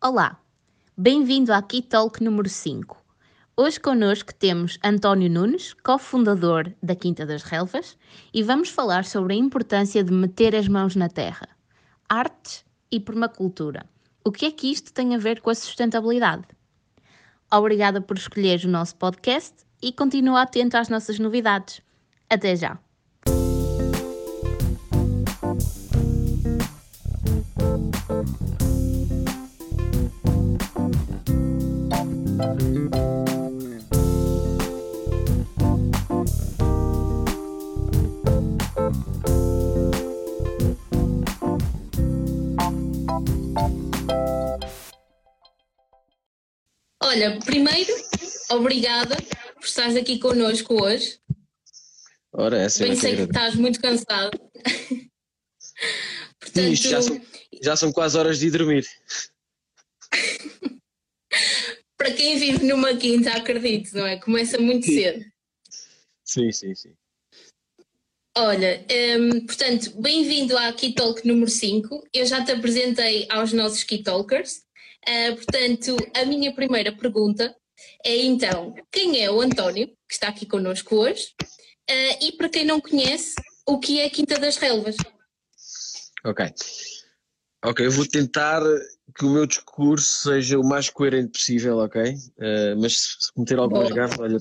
Olá, bem-vindo à Key Talk número 5. Hoje connosco temos António Nunes, cofundador da Quinta das Relvas, e vamos falar sobre a importância de meter as mãos na terra, artes e permacultura. O que é que isto tem a ver com a sustentabilidade? Obrigada por escolher o nosso podcast e continua atento às nossas novidades. Até já! Olha, primeiro, obrigada por estares aqui connosco hoje. Ora, essa Bem sei que estás muito cansado. Portanto, Ixi, já, são, já são quase horas de dormir. Para quem vive numa quinta, acredito, não é? Começa muito cedo. Sim, sim, sim. Olha, um, portanto, bem-vindo à Key Talk número 5. Eu já te apresentei aos nossos Key Talkers. Uh, portanto, a minha primeira pergunta é então, quem é o António, que está aqui connosco hoje? Uh, e para quem não conhece, o que é a Quinta das Relvas? Ok. Ok, eu vou tentar que o meu discurso seja o mais coerente possível, ok? Uh, mas se cometer algumas gafas, olha,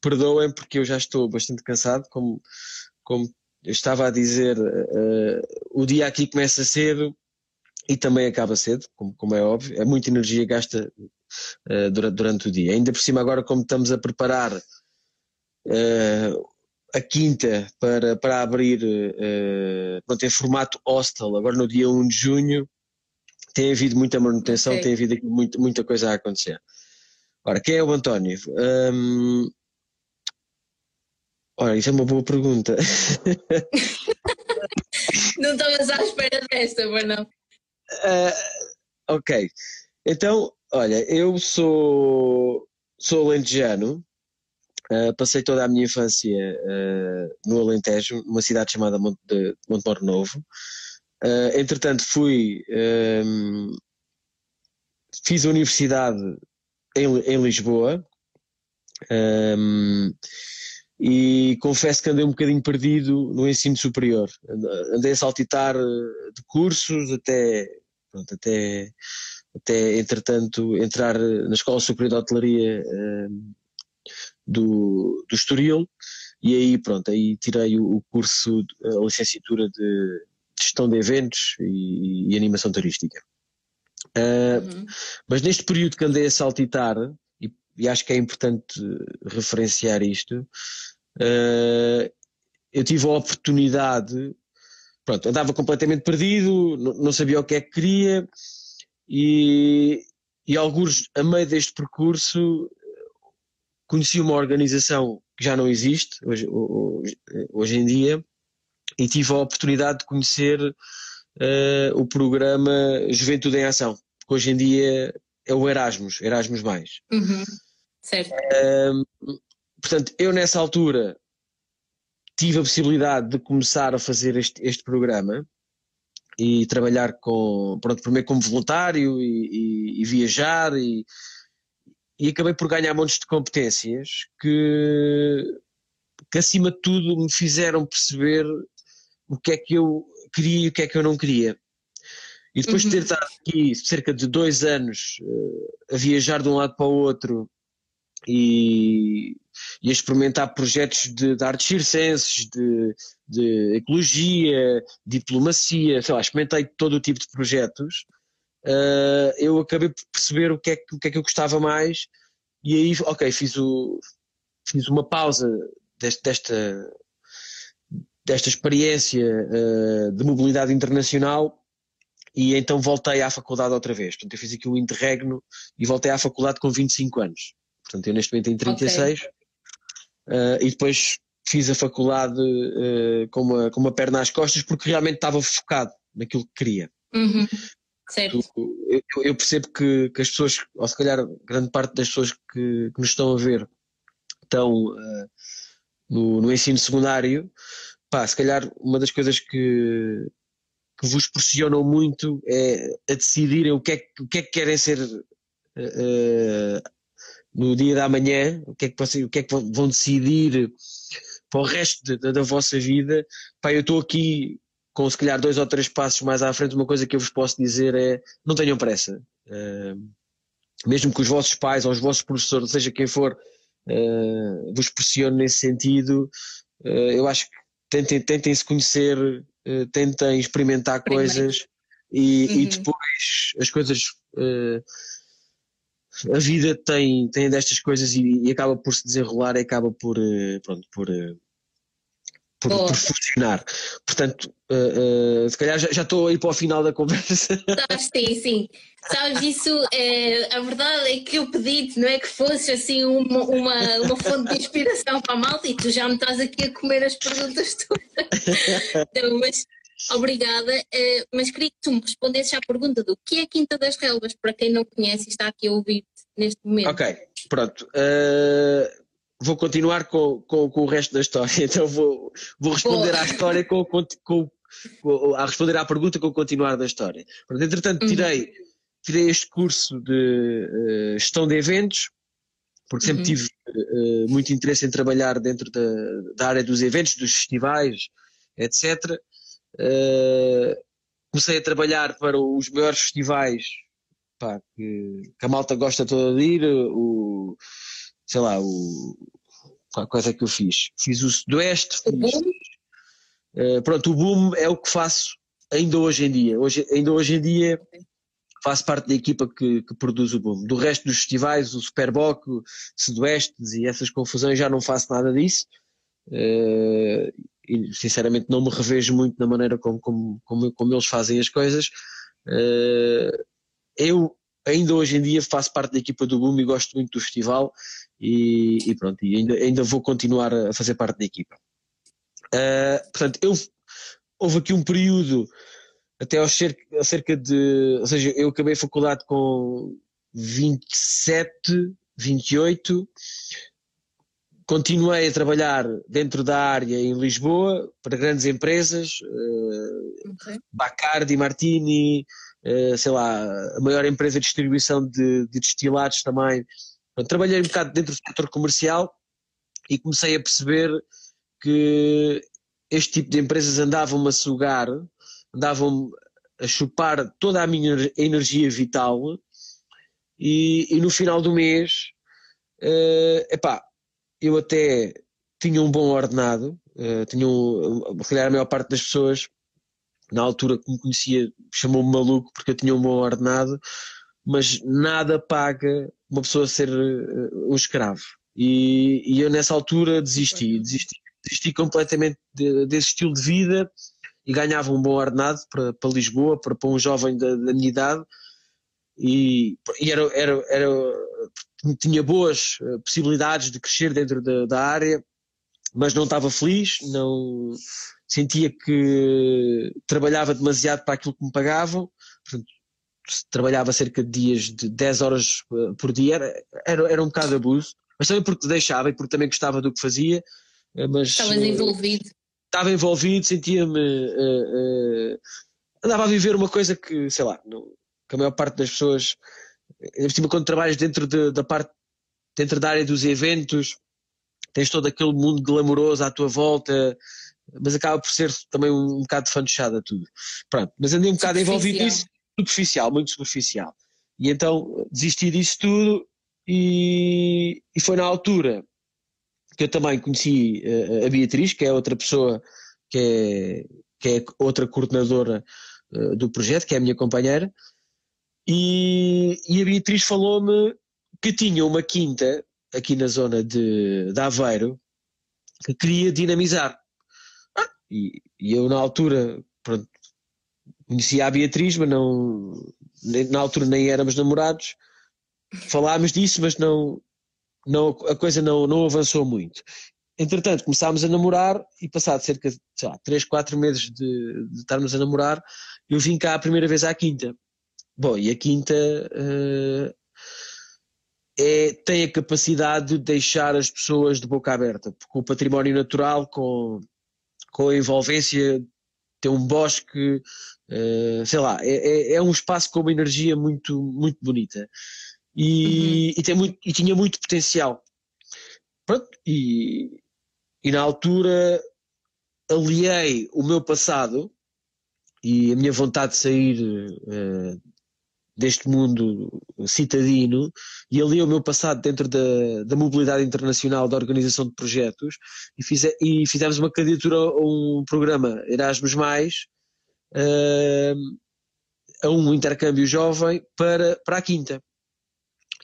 perdoem porque eu já estou bastante cansado, como, como eu estava a dizer, uh, o dia aqui começa cedo e também acaba cedo, como, como é óbvio, é muita energia gasta uh, durante, durante, o dia. Ainda por cima agora como estamos a preparar a quinta para, para abrir uh, pronto, em formato hostel, agora no dia 1 de junho, tem havido muita manutenção, okay. tem havido aqui muita, muita coisa a acontecer. Ora, quem é o António? Um, ora, isso é uma boa pergunta. não estavas à espera desta, mas não. Uh, ok, então, olha, eu sou, sou alentejano, Uh, passei toda a minha infância uh, no Alentejo, numa cidade chamada Monte, de, Montemor Novo. Entretanto, fui. Um, fiz a universidade em, em Lisboa. Um, e confesso que andei um bocadinho perdido no ensino superior. Andei a saltitar de cursos até, pronto, até, até entretanto entrar na Escola Superior de Hotelaria do, do Estoril e aí pronto, aí tirei o, curso, a licenciatura de gestão de eventos e, e animação turística. Uh, uhum. Mas neste período que andei a saltitar, e, e acho que é importante referenciar isto, uh, eu tive a oportunidade, pronto, andava completamente perdido, não, sabia o que é que queria, e, e alguns, a meio deste percurso, conheci uma organização que já não existe hoje, hoje, hoje em dia e tive a oportunidade de conhecer uh, o programa Juventude em Ação, que hoje em dia é o Erasmus, Erasmus Mais. Uhum. Certo. Uh, portanto, eu nessa altura tive a possibilidade de começar a fazer este, este programa e trabalhar com, pronto, primeiro como voluntário e, e, e viajar e, e acabei por ganhar montes de competências que, que acima de tudo me fizeram perceber o que é que eu queria e o que é que eu não queria. E depois uhum. de ter estado aqui cerca de dois anos uh, a viajar de um lado para o outro e, e a experimentar projetos de, de artes circenses, de, de ecologia, diplomacia, sei lá, experimentei todo o tipo de projetos uh, eu acabei por perceber o que, é, o que é que eu gostava mais e aí, ok, fiz, o, fiz uma pausa deste, desta, desta experiência uh, de mobilidade internacional e então voltei à faculdade outra vez. Portanto, eu fiz aqui o interregno e voltei à faculdade com 25 anos. Portanto, eu neste momento tenho 36 okay. uh, e depois fiz a faculdade uh, com, uma, com uma perna às costas porque realmente estava focado naquilo que queria. Uhum. Certo. Eu, eu percebo que, que, as pessoas, ou se calhar grande parte das pessoas que, que nos estão a ver estão uh, no, no, ensino secundário, pá, se calhar uma das coisas que, que vos pressionam muito é, a decidirem o que é, o que, é que querem ser uh, no dia da manhã, o que é que, vocês, o que, é que vão decidir para o resto da, da vossa vida. Pá, eu estou aqui com se calhar dois ou três passos mais à frente, uma coisa que eu vos posso dizer é não tenham pressa. Uh, mesmo que os vossos pais ou os vossos professores, seja quem for, uh, vos pressione nesse sentido, uh, eu acho que tentem, tentem se conhecer, uh, tentem experimentar Primeiro. coisas e, uhum. e, depois as coisas. a vida tem, tem destas coisas e, e, acaba por se desenrolar e acaba por, pronto, por, por, por. Portanto, uh, uh, se calhar já, estou aí para o final da conversa. sim, sim. Sabes, isso, é, a verdade é que eu pedi-te, não é que fosse assim uma, uma, uma fonte de inspiração para a malta e tu já me estás aqui a comer as perguntas todas. Então, mas, obrigada, uh, mas queria que tu me respondesses à pergunta do que é Quinta das Relvas, para quem não conhece e está aqui a ouvir neste momento. Ok, pronto. Uh, vou continuar com, com, com, o resto da história, então vou, vou responder à história com, com, com, a responder à pergunta com o continuar da história. Pronto, entretanto, uhum. tirei, tirei este curso de uh, gestão de eventos, porque sempre uhum. tive uh, muito interesse em trabalhar dentro da, da, área dos eventos, dos festivais, etc. Uh, comecei a trabalhar para os maiores festivais pá, que, que, a malta gosta toda de ir, o sei lá, o, qual coisa é que eu fiz? Fiz o Sudoeste, fiz, uh, pronto, o boom é o que faço ainda hoje em dia. Hoje, ainda hoje em dia faço parte da equipa que, que produz o boom. Do resto dos festivais, o Superboc, o Sudoestes e essas confusões já não faço nada disso. Uh, e sinceramente não me revejo muito na maneira como, como, como, como eles fazem as coisas. Uh, eu ainda hoje em dia faço parte da equipa do Boom e gosto muito do festival e, e pronto, e ainda, ainda vou continuar a fazer parte da equipa. Uh, portanto, eu, houve aqui um período até aos cerca, cerca de, ou seja, eu acabei a faculdade com 27, 28, continuei a trabalhar dentro da área em Lisboa para grandes empresas, uh, okay. Bacardi, Martini, sei lá, a maior empresa de distribuição de, de destilados também, trabalhei um bocado dentro do setor comercial e comecei a perceber que este tipo de empresas andavam-me a sugar, andavam a chupar toda a minha energia vital e, e no final do mês, uh, epá, eu até tinha um bom ordenado, uh, tinha um, a maior parte das pessoas na altura que me conhecia chamou-me maluco porque eu tinha um bom ordenado, mas nada paga uma pessoa ser uh, um escravo. E, e, eu nessa altura desisti, desisti, desisti completamente de, desse estilo de vida e ganhava um bom ordenado para, para Lisboa, para, para um jovem da, da minha idade. E, e era, era, era, tinha boas eh, possibilidades de crescer dentro da, da área, mas não estava feliz, não sentia que trabalhava demasiado para aquilo que me pagavam, portanto, trabalhava cerca de dias de 10 horas eh, por dia, era, era, era um bocado abuso, mas também porque deixava e porque também gostava do que fazia. Eh, mas, Estavas eh, envolvido. Estava envolvido, sentia-me. Uh, uh, andava a viver uma coisa que, sei lá, não, que a maior parte das pessoas. Cima, quando trabalhas dentro de, da parte, dentro da área dos eventos, tens todo aquele mundo glamouroso à tua volta, mas acaba por ser também um, um bocado fanchada tudo. Pronto, mas andei um bocado envolvido nisso superficial, muito superficial. E então desisti disso tudo e, e foi na altura que eu também conheci uh, a Beatriz, que é outra pessoa que é, que é outra coordenadora uh, do projeto, que é a minha companheira, e, e a Beatriz falou-me que tinha uma quinta aqui na zona de, de Aveiro que queria dinamizar. E, e, eu na altura, pronto, conhecia a Beatriz, mas não, na altura nem éramos namorados. Falámos disso, mas não, não, a coisa não, não avançou muito. Entretanto, começámos a namorar e passado cerca de, sei lá, 3, 4 meses de, de estarmos a namorar, eu vim cá a primeira vez à Quinta. Bom, e a Quinta uh, é, tem a capacidade de deixar as pessoas de boca aberta, porque o património natural, com, com a envolvência, tem um bosque, Uh, sei lá, é, é, é, um espaço com uma energia muito, muito bonita e, uhum. e, tem muito, e tinha muito potencial. Pronto, e, e na altura aliei o meu passado e a minha vontade de sair uh, deste mundo citadino e ali o meu passado dentro da, da mobilidade internacional da organização de projetos e, fize, e fizemos uma candidatura a um programa Erasmus Mais uh, a um intercâmbio jovem para, para a Quinta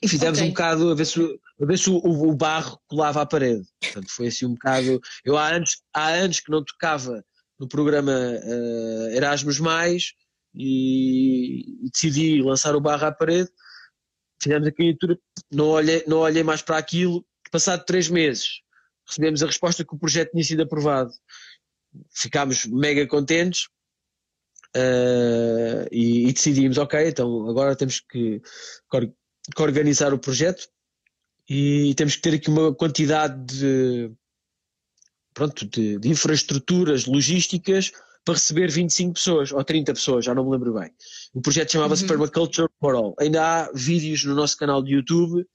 e fizemos okay. um bocado a ver se, a ver se o, o, barro colava à parede portanto foi assim um bocado eu há anos, há anos que não tocava no programa uh, Erasmus Mais e, decidi lançar o barro à parede. Fizemos a candidatura, não olhei, não olhei mais para aquilo. Passado três meses, recebemos a resposta que o projeto tinha sido aprovado. Ficámos mega contentes uh, e, e, decidimos: ok, então agora temos que, que organizar o projeto e temos que ter aqui uma quantidade de, pronto, de, de infraestruturas logísticas para receber 25 pessoas ou 30 pessoas, já não me lembro bem. O projeto chamava-se uhum. Permaculture for All. Ainda há vídeos no nosso canal de YouTube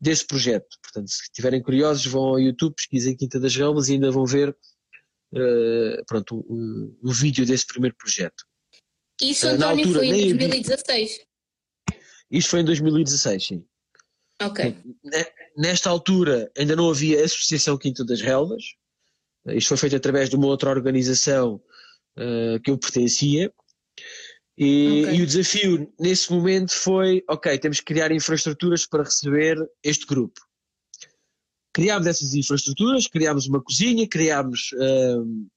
desse projeto. Portanto, se estiverem curiosos, vão ao YouTube, pesquisem Quinta das Relvas e ainda vão ver uh, pronto, o, vídeo desse primeiro projeto. Isso, uh, António, altura, foi em 2016? Isto foi em 2016, sim. Ok. Nesta altura ainda não havia Associação Quinta das Relvas. Isto foi feito através de uma outra organização uh, que eu pertencia. E, okay. e, o desafio nesse momento foi: ok, temos que criar infraestruturas para receber este grupo. Criámos essas infraestruturas, criámos uma cozinha, criámos uh,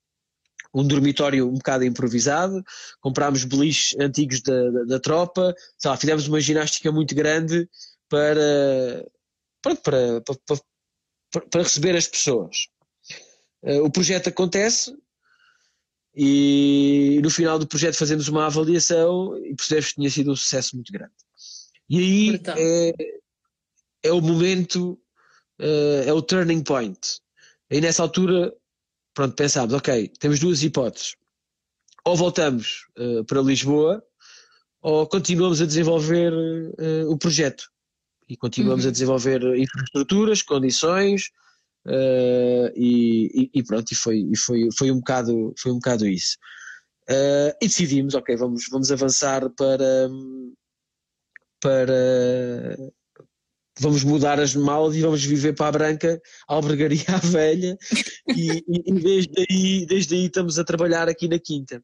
um dormitório um bocado improvisado, comprámos beliches antigos da, da, da tropa, lá, fizemos uma ginástica muito grande para, para, para, para, para receber as pessoas. Uh, o projeto acontece, e no final do projeto fazemos uma avaliação e percebemos que tinha sido um sucesso muito grande. E aí é, é, o momento, uh, é o turning point. Aí nessa altura, pronto, pensámos, ok, temos duas hipóteses. Ou voltamos uh, para Lisboa, ou continuamos a desenvolver uh, o projeto. E continuamos uhum. a desenvolver infraestruturas, condições, Uh, e, e, pronto, e foi, e foi, foi, um, bocado, foi um bocado isso. Uh, e decidimos, ok, vamos, vamos avançar para, para vamos mudar as malas e vamos viver para a Branca, albergaria à velha, e, e, desde, aí, desde aí estamos a trabalhar aqui na Quinta.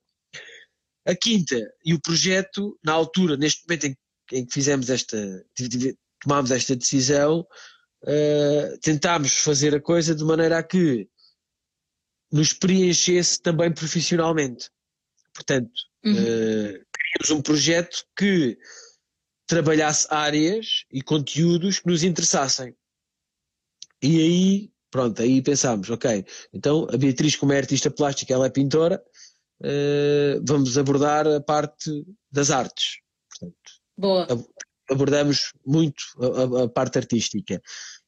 A Quinta e o projeto, na altura, neste momento em, em que fizemos esta, tomámos esta decisão, uh, tentámos fazer a coisa de maneira a que nos preenchesse também profissionalmente. Portanto, uhum. uh, um projeto que trabalhasse áreas e conteúdos que nos interessassem. E aí, pronto, aí pensámos, ok, então a Beatriz como é artista plástica, ela é pintora, uh, vamos abordar a parte das artes. Portanto, Boa abordamos muito a, a, parte artística.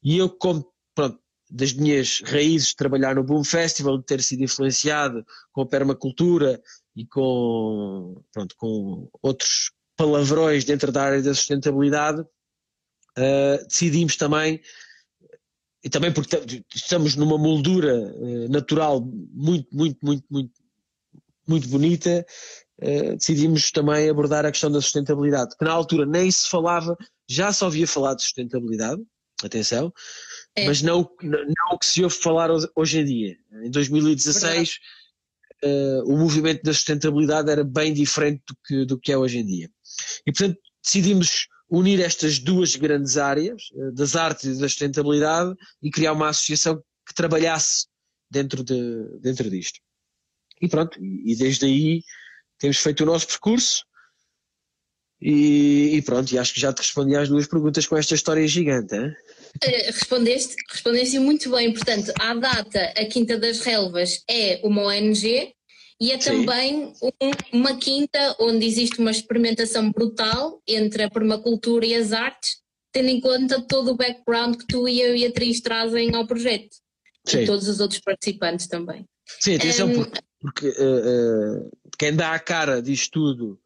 E eu, como, pronto, das minhas raízes de trabalhar no Boom Festival, de ter sido influenciado com a permacultura e com, pronto, com outros palavrões dentro da área da sustentabilidade, uh, decidimos também, e também porque estamos numa moldura uh, natural muito, muito, muito, muito, muito bonita, eh, decidimos também abordar a questão da sustentabilidade, que na altura nem se falava, já se ouvia falar de sustentabilidade, atenção, é. mas não, não o que se ouve falar hoje em dia. Em 2016 uh, eh, o movimento da sustentabilidade era bem diferente do que, do que é hoje em dia. E portanto decidimos unir estas duas grandes áreas, uh, das artes e da sustentabilidade, e criar uma associação que trabalhasse dentro, de, dentro disto. E pronto, e desde aí temos feito o nosso percurso e, e, pronto, e acho que já te respondi às duas perguntas com esta história gigante. Hein? Eh, respondeste, respondeste muito bem. Portanto, à data, a Quinta das Relvas é uma ONG e é Sim. também um, uma quinta onde existe uma experimentação brutal entre a permacultura e as artes, tendo em conta todo o background que tu e a Beatriz trazem ao projeto. Sim. E todos os outros participantes também. Sim, atenção, um, porque porque uh, uh, quem dá a cara disto tudo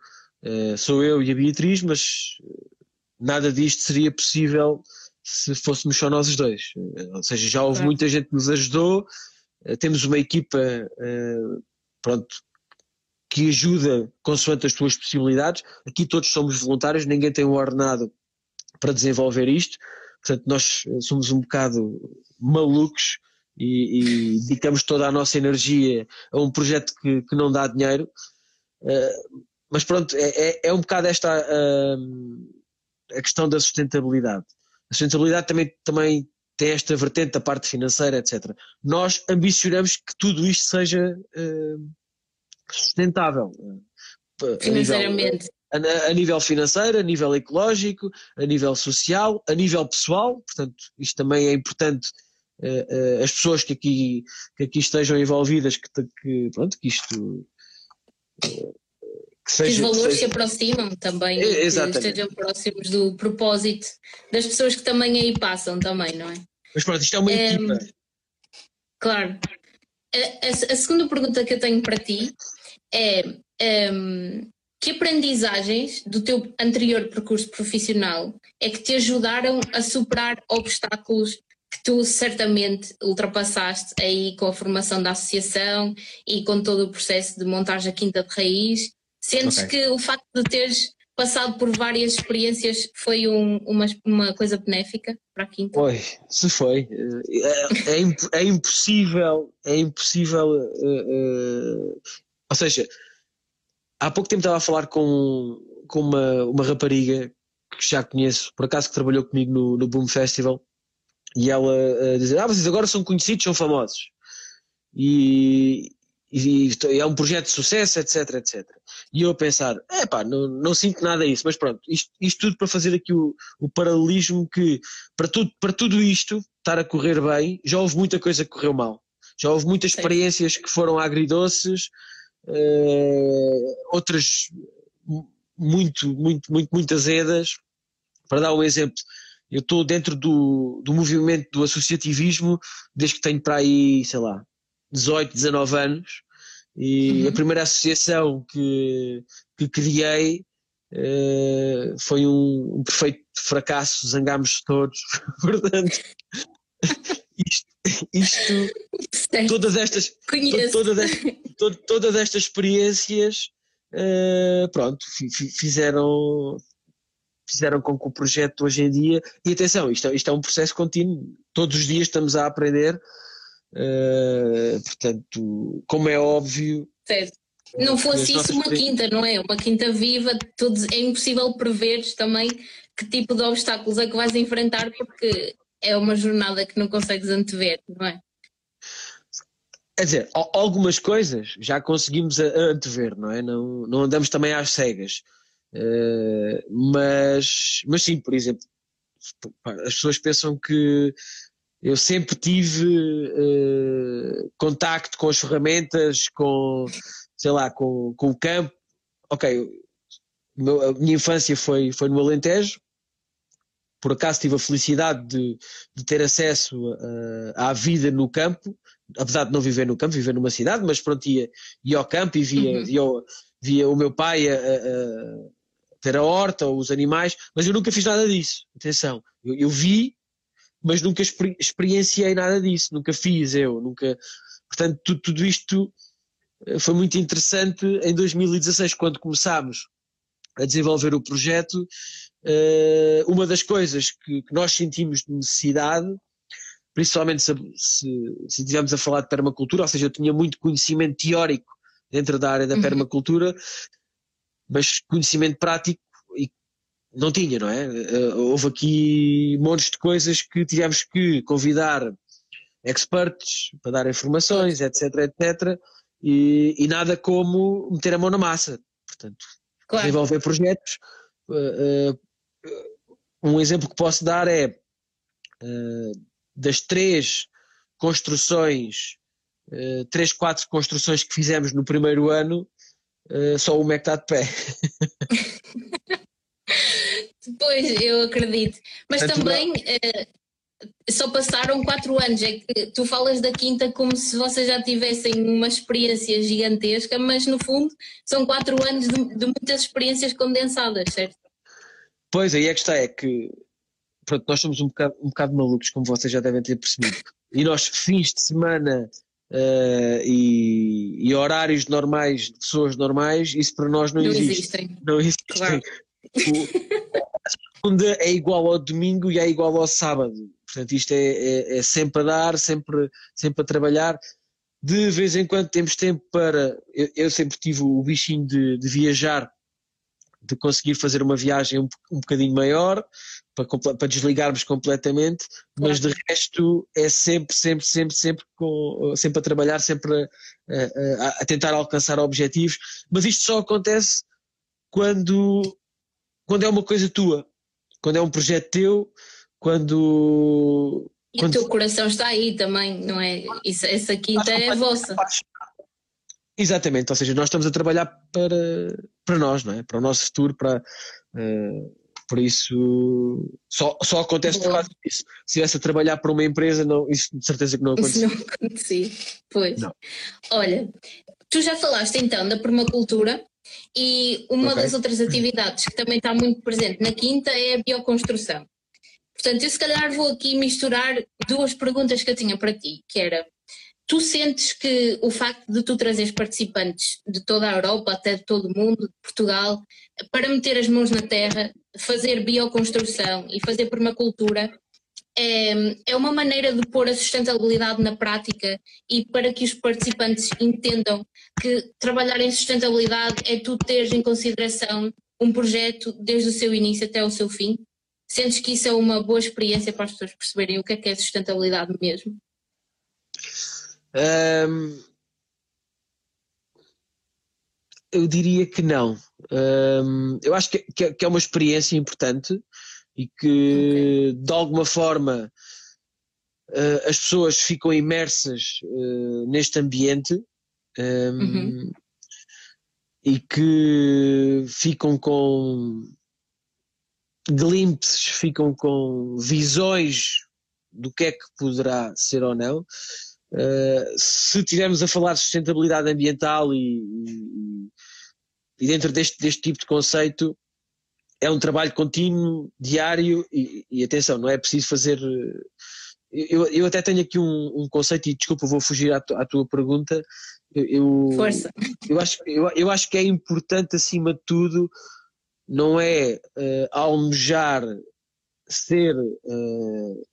uh, sou eu e a Beatriz, mas nada disto seria possível se fôssemos só nós os dois. Ou seja, já houve muita gente que nos ajudou, temos uma equipa pronto, que ajuda consoante as tuas possibilidades. Aqui todos somos voluntários, ninguém tem um ordenado para desenvolver isto. Portanto, nós somos um bocado malucos e, e dedicamos toda a nossa energia a um projeto que, que não dá dinheiro. Uh, mas pronto, é, é, é, um bocado esta uh, a questão da sustentabilidade. A sustentabilidade também, também tem esta vertente da parte financeira, etc. Nós ambicionamos que tudo isto seja uh, sustentável. Financeiramente. A nível, a, a nível financeiro, a nível ecológico, a nível social, a nível pessoal, portanto, isto também é importante as pessoas que aqui, que aqui estejam envolvidas, que, que, pronto, que isto. Uh, que, seja, que os valores seja... se aproximam também, é, exatamente. que estejam próximos do propósito das pessoas que também aí passam também, não é? Mas pronto, isto é uma é, equipa. Claro. A, a, a, segunda pergunta que eu tenho para ti é um, que aprendizagens do teu anterior percurso profissional é que te ajudaram a superar obstáculos que tu certamente ultrapassaste aí com a formação da associação e com todo o processo de montagem a Quinta de Raiz. Sentes okay. que o facto de teres passado por várias experiências foi um, uma, uma coisa benéfica para a Quinta? Foi, se foi. É, é, é impossível, é impossível. Uh, uh, ou seja, há pouco tempo estava a falar com, com uma, uma rapariga que já conheço, por acaso que trabalhou comigo no, no Boom Festival e ela uh, dizer, ah, vocês agora são conhecidos, são famosos. E, e, e, é um projeto de sucesso, etc, etc. E eu a pensar, é pá, não, não sinto nada a isso, mas pronto, isto, isto tudo para fazer aqui o, o paralelismo que para tudo, para tudo isto estar a correr bem, já houve muita coisa que correu mal. Já houve muitas Sim. experiências que foram agridoces, uh, outras muito, muito, muito, muito azedas. Para dar um exemplo, eu estou dentro do, do movimento do associativismo desde que tenho para aí, sei lá, 18, 19 anos. E uhum. a primeira associação que, que criei uh, foi um, um, perfeito fracasso, zangámos todos. Portanto, isto, isto todas estas, todas, todas, todas estas experiências, uh, pronto, fizeram, fizeram com que o projeto hoje em dia, e atenção, isto é, isto é um processo contínuo, todos os dias estamos a aprender, uh, portanto, como é óbvio. Certo. Não fosse isso uma quinta, não é? Uma quinta viva, tudo, é impossível prever também que tipo de obstáculos é que vais enfrentar, porque é uma jornada que não consegues antever, não é? Quer dizer, algumas coisas já conseguimos antever, não é? Não, não andamos também às cegas. Uh, mas, mas sim, por exemplo, as pessoas pensam que eu sempre tive uh, contacto com as ferramentas, com, sei lá, com, com o campo. Ok, a minha infância foi, foi no Alentejo, por acaso tive a felicidade de, de ter acesso uh, à vida no campo, apesar de não viver no campo, viver numa cidade, mas pronto, ia, ia ao campo e via, uhum. via, via, o meu pai a, a, ter a horta, os animais, mas eu nunca fiz nada disso. Atenção, eu, eu vi, mas nunca exper experienciei nada disso, nunca fiz eu, nunca. Portanto, tudo, tudo isto eh, foi muito interessante em 2016, quando começámos a desenvolver o projeto. Uh, uma das coisas que, que, nós sentimos de necessidade, principalmente se, se, se estivermos a falar de permacultura, ou seja, eu tinha muito conhecimento teórico dentro da área da uhum. permacultura, mas conhecimento prático não tinha, não é? Uh, houve aqui montes de coisas que tivemos que convidar experts para dar informações, etc, etc, e, e nada como meter a mão na massa. Portanto, claro. desenvolver projetos. Uh, uh, um exemplo que posso dar é das três construções, três, quatro construções que fizemos no primeiro ano, uh, só uma é que está de pé. pois, eu acredito. Mas Portanto, também. Uh, só passaram quatro anos. É que tu falas da quinta como se vocês já tivessem uma experiência gigantesca, mas no fundo são quatro anos de, de muitas experiências condensadas, certo? Pois, aí é que está, é que pronto, nós somos um bocado, um bocado malucos, como vocês já devem ter percebido. E nós, fins de semana uh, e, e, horários normais de pessoas normais, isso para nós não, não existe. Existem. Não existem. Claro. O, a segunda é igual ao domingo e é igual ao sábado. Portanto, isto é, é, é, sempre a dar, sempre, sempre a trabalhar. De vez em quando temos tempo para. Eu, eu sempre tive o bichinho de, de, viajar, de conseguir fazer uma viagem um, um bocadinho maior, para, para desligarmos completamente, claro. mas de resto é sempre, sempre, sempre, sempre, com, sempre a trabalhar, sempre a, a, a tentar alcançar objetivos. Mas isto só acontece quando, quando é uma coisa tua, quando é um projeto teu quando. E quando... o teu coração está aí também, não é? Isso, essa quinta é vossa. Exatamente, ou seja, nós estamos a trabalhar para, para nós, não é? Para o nosso futuro, para. Uh, por isso, só, só acontece por causa disso. Se estivesse a trabalhar para uma empresa, não, isso de certeza que não acontecia. Isso não acontecia, pois. Não. Olha, tu já falaste então da permacultura e uma okay. das outras atividades que também está muito presente na quinta é a bioconstrução. Portanto, eu se calhar vou aqui misturar duas perguntas que eu tinha para ti, que era, tu sentes que o facto de tu trazeres participantes de toda a Europa, até de todo o mundo, de Portugal, para meter as mãos na terra, fazer bioconstrução e fazer permacultura, é, é uma maneira de pôr a sustentabilidade na prática e para que os participantes entendam que trabalhar em sustentabilidade é tu teres em consideração um projeto desde o seu início até o seu fim? Sentes que isso é uma boa experiência para as pessoas perceberem o que é que é sustentabilidade mesmo? Um, eu diria que não. Um, eu acho que, que, que, é uma experiência importante e que okay. de alguma forma uh, as pessoas ficam imersas uh, neste ambiente um, uhum. e que ficam com glimpses, ficam com visões do que é que poderá ser ou não. Uh, se estivermos a falar de sustentabilidade ambiental e, e, e, dentro deste, deste tipo de conceito, é um trabalho contínuo, diário e, e atenção, não é preciso fazer. Eu, eu até tenho aqui um, um conceito, e desculpa, vou fugir à, tu, à tua pergunta. Eu, Força. Eu acho, eu, eu acho que é importante, acima de tudo, não é uh, almejar ser uh,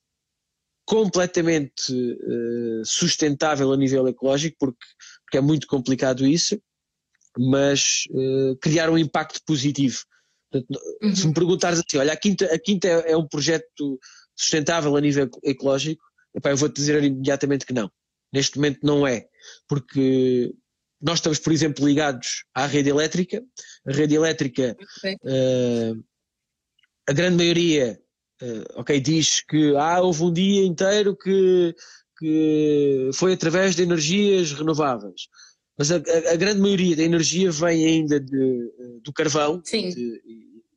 completamente uh, sustentável a nível ecológico, porque, porque, é muito complicado isso, mas uh, criar um impacto positivo. Portanto, uhum. Se me perguntares assim, olha, a Quinta, a Quinta é, é um projeto sustentável a nível ecológico, epá, eu vou-te dizer imediatamente que não. Neste momento não é, porque nós estamos, por exemplo, ligados à rede elétrica. A rede elétrica, uh, a grande maioria, uh, ok, diz que ah, houve um dia inteiro que, que foi através de energias renováveis. Mas a, a, a grande maioria da energia vem ainda de, do carvão Sim. de,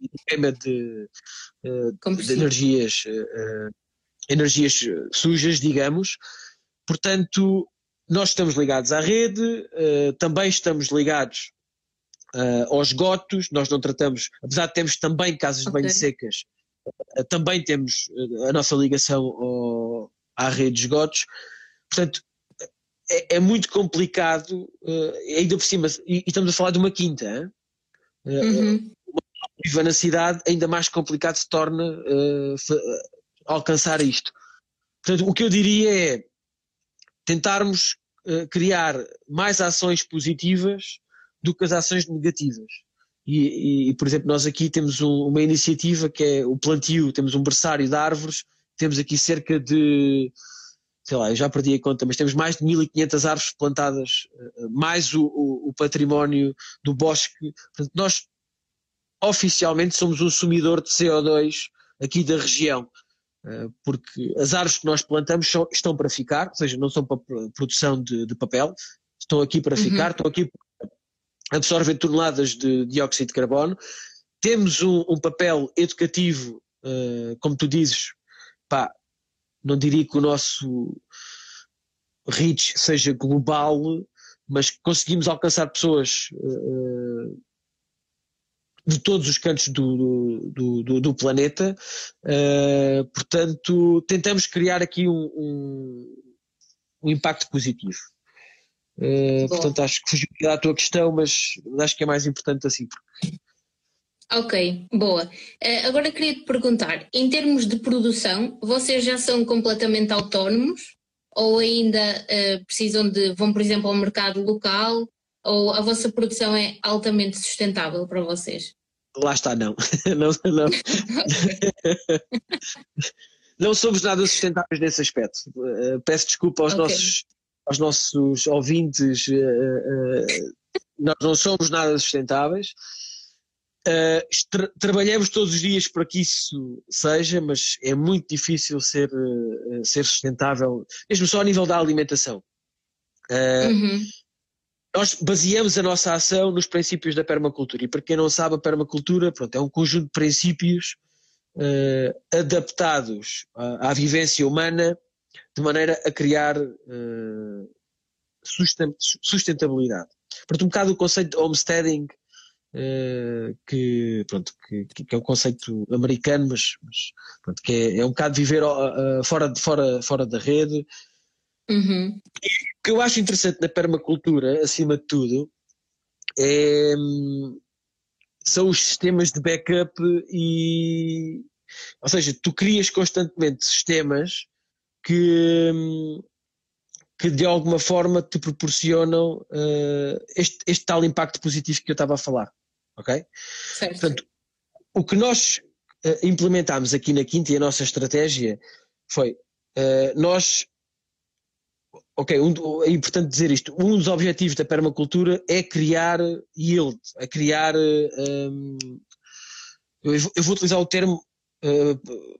e queima de, uh, de energias, energias sujas, digamos. Portanto, nós estamos ligados à rede, uh, também estamos ligados uh, aos gotos, nós não tratamos, apesar de termos também casas de banho secas, uh, também temos a nossa ligação ao, à rede de esgotos. Portanto, é, é muito complicado, ainda por cima, e, e, estamos a falar de uma quinta, uhum. viva na cidade, ainda mais complicado se torna alcançar isto. Portanto, o que eu diria é tentarmos uh, criar mais ações positivas do que as ações negativas. E, e, por exemplo, nós aqui temos um, uma iniciativa que é o plantio, temos um berçário de árvores, temos aqui cerca de, sei lá, eu já perdi a conta, mas temos mais de 1500 árvores plantadas, uh, mais o, o, o, património do bosque. Portanto, nós oficialmente somos um sumidor de CO2 aqui da região. Eh, porque as árvores que nós plantamos são, estão para ficar, ou seja, não são para produção de, de papel, estão aqui para uhum. ficar, estão aqui para absorver toneladas de dióxido de carbono. Temos um, um papel educativo, uh, como tu dizes, pá, não diria que o nosso reach seja global, mas conseguimos alcançar pessoas uh, de todos os cantos do, do, do, do planeta. Uh, portanto, tentamos criar aqui um, um, um impacto positivo. Uh, portanto, acho que fugiu da tua questão, mas acho que é mais importante assim. Ok, boa. Uh, agora queria te perguntar: em termos de produção, vocês já são completamente autónomos ou ainda uh, precisam de, vão por exemplo ao mercado local ou a vossa produção é altamente sustentável para vocês? Lá está, não. não, não. não somos nada sustentáveis nesse aspecto. Peço desculpa aos, okay. nossos, aos nossos ouvintes, uh, nós não somos nada sustentáveis. Tra trabalhamos todos os dias para que isso seja, mas é muito difícil ser, ser sustentável, mesmo só a nível da alimentação. Uhum nós baseamos a nossa ação nos princípios da permacultura. E para quem não sabe, a permacultura pronto, é um conjunto de princípios uh, adaptados à, à, vivência humana de maneira a criar uh, sustentabilidade. Portanto, um bocado o conceito de homesteading, uh, que, pronto, que, que, é um conceito americano, mas, mas pronto, que é, é, um bocado viver fora, fora, fora da rede. Uhum que eu acho interessante na permacultura, acima de tudo, é, são os sistemas de backup e. Ou seja, tu crias constantemente sistemas que, que de alguma forma te proporcionam uh, este, este, tal impacto positivo que eu estava a falar. Ok? Certo. Portanto, o que nós uh, implementámos aqui na Quinta e a nossa estratégia foi uh, nós Ok, um, é importante dizer isto. Um dos objetivos da permacultura é criar yield, é criar. Um, eu, vou utilizar o termo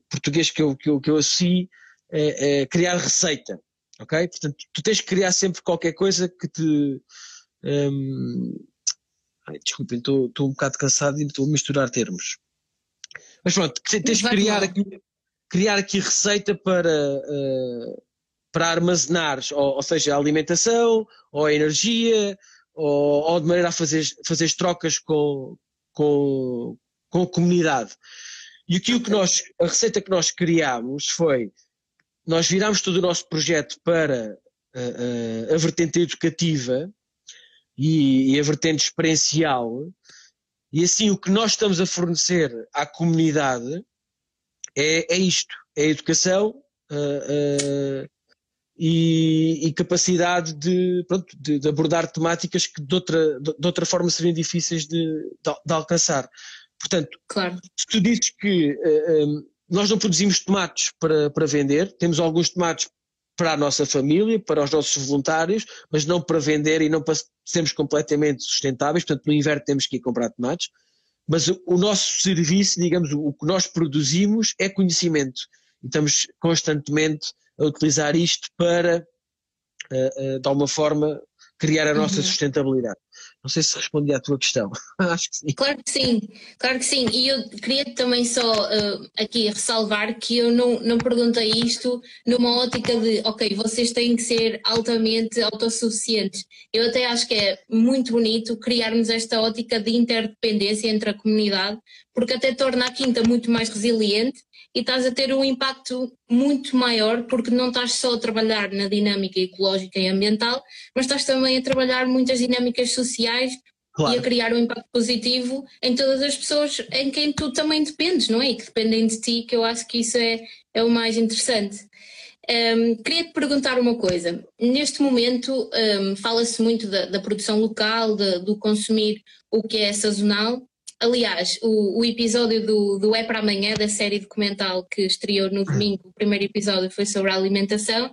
português que eu, que eu, que eu associo, é, é, criar receita. Ok? Portanto, tu tens que criar sempre qualquer coisa que te. Um, ai, desculpem, estou, um bocado cansado e estou a misturar termos. Mas pronto, tens que criar aqui, criar aqui receita para. Uh, para armazenar, ou, ou seja, a alimentação, ou a energia, ou, ou de maneira a fazer, fazer trocas com, com, com a comunidade. E aquilo que nós, a receita que nós criámos foi, nós virámos todo o nosso projeto para a, a, a vertente educativa e, e, a vertente experiencial, e assim o que nós estamos a fornecer à comunidade é, é isto, é a educação, uh, uh, e, e capacidade de, pronto, de, de, abordar temáticas que de outra, de, outra forma seriam difíceis de, de, alcançar. Portanto, claro. se tu dizes que uh, eh, um, eh, nós não produzimos tomates para, para vender, temos alguns tomates para a nossa família, para os nossos voluntários, mas não para vender e não para sermos completamente sustentáveis, portanto no inverno temos que ir comprar tomates, mas o, o nosso serviço, digamos, o, o que nós produzimos é conhecimento e estamos constantemente a utilizar isto para, uh, uh, de alguma forma, criar a nossa uhum. sustentabilidade. Não sei se respondi à tua questão. Acho que sim. Claro que sim, claro que sim. E eu queria também só uh, aqui ressalvar que eu não, não perguntei isto numa ótica de, ok, vocês têm que ser altamente autossuficientes. Eu até acho que é muito bonito criarmos esta ótica de interdependência entre a comunidade, porque até torna a quinta muito mais resiliente e estás a ter um impacto muito maior porque não estás só a trabalhar na dinâmica ecológica e ambiental, mas estás também a trabalhar muitas dinâmicas sociais claro. e a criar um impacto positivo em todas as pessoas em quem tu também dependes, não é? E que dependem de ti, que eu acho que isso é, é o mais interessante. Um, queria te perguntar uma coisa. Neste momento um, fala-se muito da, da, produção local, de, do consumir o que é sazonal, Aliás, o, o episódio do, do É para Amanhã, da série documental que estreou no domingo, o primeiro episódio foi sobre a alimentação.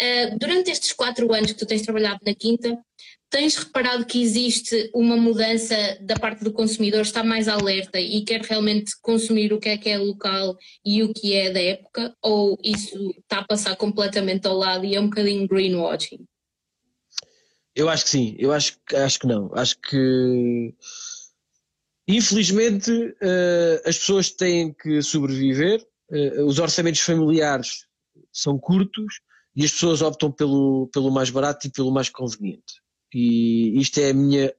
Uh, durante estes quatro anos que tu tens trabalhado na Quinta, tens reparado que existe uma mudança da parte do consumidor, está mais alerta e quer realmente consumir o que é que é local e o que é da época? Ou isso está a passar completamente ao lado e é um bocadinho greenwashing? Eu acho que sim, eu acho, acho que não. Acho que Infelizmente, uh, as pessoas têm que sobreviver, uh, os orçamentos familiares são curtos e as pessoas optam pelo, pelo mais barato e pelo mais conveniente. E isto é a minha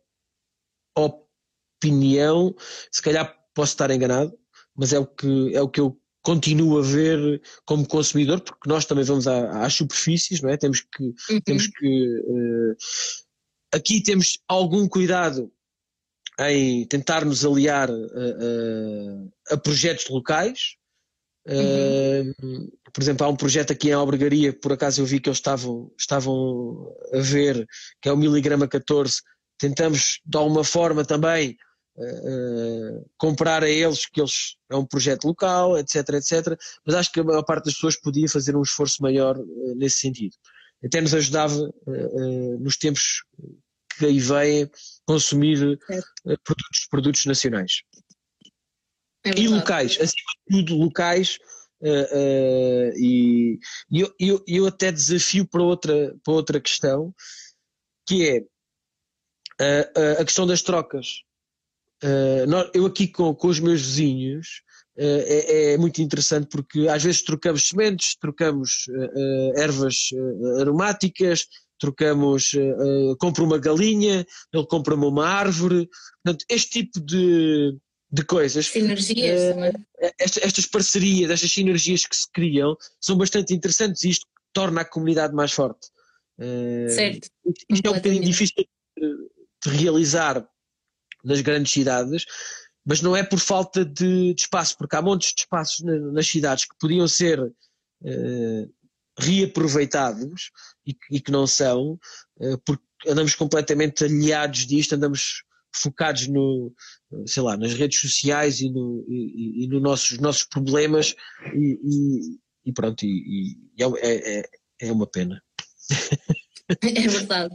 opinião, se calhar posso estar enganado, mas é o que, é o que eu continuo a ver como consumidor, porque nós também vamos às superfícies, não é? Temos que, uhum. temos que uh, aqui temos algum cuidado em tentar nos aliar a, a, a projetos locais. Uhum. Uh, por exemplo, há um projeto aqui em Albergaria, por acaso eu vi que eles estavam, estavam a ver, que é o miligrama 14. Tentamos de alguma forma também uh, comprar a eles, que eles é um projeto local, etc, etc. Mas acho que a maior parte das pessoas podia fazer um esforço maior uh, nesse sentido. Até nos ajudava nos tempos que aí vêm consumir produtos, produtos nacionais. É e locais, acima de tudo locais, e eu, eu, eu até desafio para outra, para outra questão, que é a questão das trocas. Uh, nós, eu aqui com, com os meus vizinhos uh, é, é, muito interessante porque às vezes trocamos sementes, trocamos uh, ervas aromáticas, trocamos, compro uma galinha, ele compra-me uma árvore. Portanto, este tipo de, de coisas. Sinergias estas, estas parcerias, estas sinergias que se criam são bastante interessantes e isto torna a comunidade mais forte. certo. Isto é um bocadinho difícil de, de realizar nas grandes cidades, mas não é por falta de, de espaço, porque há montes de espaços na, nas cidades que podiam ser uh, reaproveitados e, e, que não são, uh, porque andamos completamente aliados disto, andamos focados no, sei lá, nas redes sociais e, no, e, e nos nossos, nossos problemas e, e pronto, e, é, é, é uma pena. É verdade.